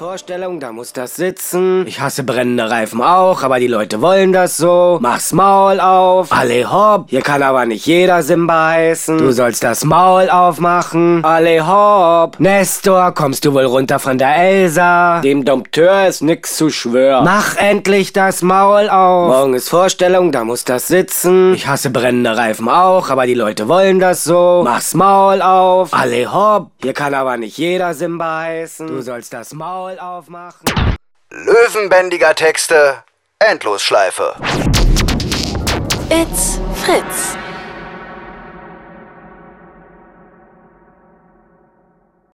Vorstellung, da muss das sitzen. Ich hasse brennende Reifen auch, aber die Leute wollen das so. Mach's Maul auf. Alle hopp. Hier kann aber nicht jeder Simba heißen. Du sollst das Maul aufmachen. Alle hopp. Nestor, kommst du wohl runter von der Elsa? Dem Dompteur ist nix zu schwören. Mach endlich das Maul auf. Morgen ist Vorstellung, da muss das sitzen. Ich hasse brennende Reifen auch, aber die Leute wollen das so. Mach's Maul auf. Alle hopp. Hier kann aber nicht jeder Simba heißen. Du sollst das Maul aufmachen. Löwenbändiger Texte, Endlosschleife. It's Fritz.